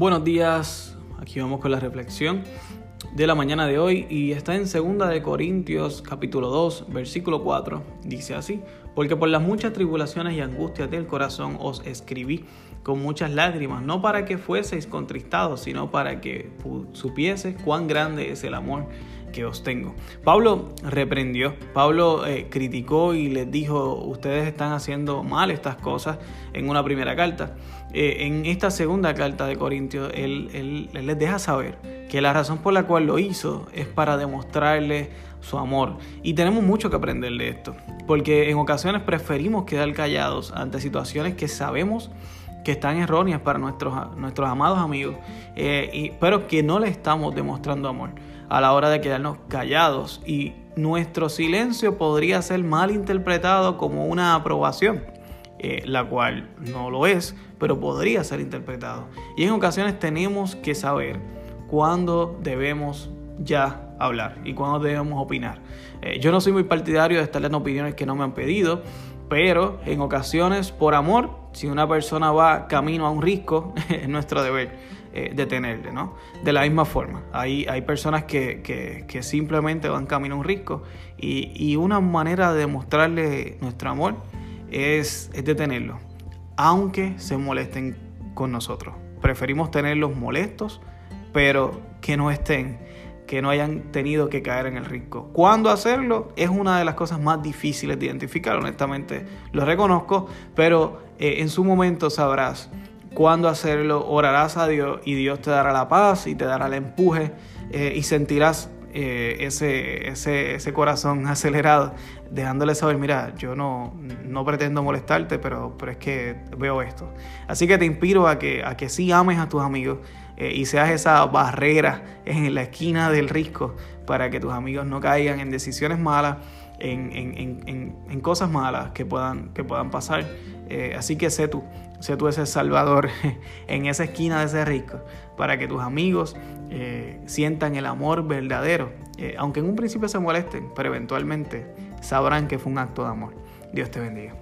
Buenos días, aquí vamos con la reflexión de la mañana de hoy y está en 2 de Corintios capítulo 2 versículo 4. Dice así, porque por las muchas tribulaciones y angustias del corazón os escribí con muchas lágrimas, no para que fueseis contristados, sino para que supieseis cuán grande es el amor que os tengo. Pablo reprendió, Pablo eh, criticó y les dijo, ustedes están haciendo mal estas cosas en una primera carta. Eh, en esta segunda carta de Corintios, él, les deja saber que la razón por la cual lo hizo es para demostrarle su amor. Y tenemos mucho que aprender de esto, porque en ocasiones preferimos quedar callados ante situaciones que sabemos que están erróneas para nuestros, nuestros amados amigos, eh, pero que no le estamos demostrando amor a la hora de quedarnos callados. Y nuestro silencio podría ser mal interpretado como una aprobación, eh, la cual no lo es, pero podría ser interpretado. Y en ocasiones tenemos que saber cuándo debemos ya hablar y cuándo debemos opinar. Eh, yo no soy muy partidario de estar dando opiniones que no me han pedido, pero en ocasiones, por amor, si una persona va camino a un risco, es nuestro deber eh, detenerle, ¿no? De la misma forma, hay, hay personas que, simplemente van camino a un risco y, una manera de demostrarle nuestro amor es, es detenerlo, aunque se molesten con nosotros. Preferimos tenerlos molestos, pero que no estén que no hayan tenido que caer en el riesgo. ¿Cuándo hacerlo? Es una de las cosas más difíciles de identificar, honestamente lo reconozco, pero eh, en su momento sabrás cuándo hacerlo, orarás a Dios y Dios te dará la paz y te dará el empuje eh, y sentirás eh, ese, ese, corazón acelerado, dejándole saber, mira, yo no, no pretendo molestarte, pero, pero es que veo esto. Así que te inspiro a que, a que sí ames a tus amigos eh, y seas esa barrera en la esquina del risco para que tus amigos no caigan en decisiones malas, en, en, en, cosas malas que puedan, que puedan pasar. Eh, así que sé tú, sé tú ese salvador en esa esquina de ese risco para que tus amigos eh, sientan el amor verdadero, eh, aunque en un principio se molesten, pero eventualmente sabrán que fue un acto de amor. Dios te bendiga.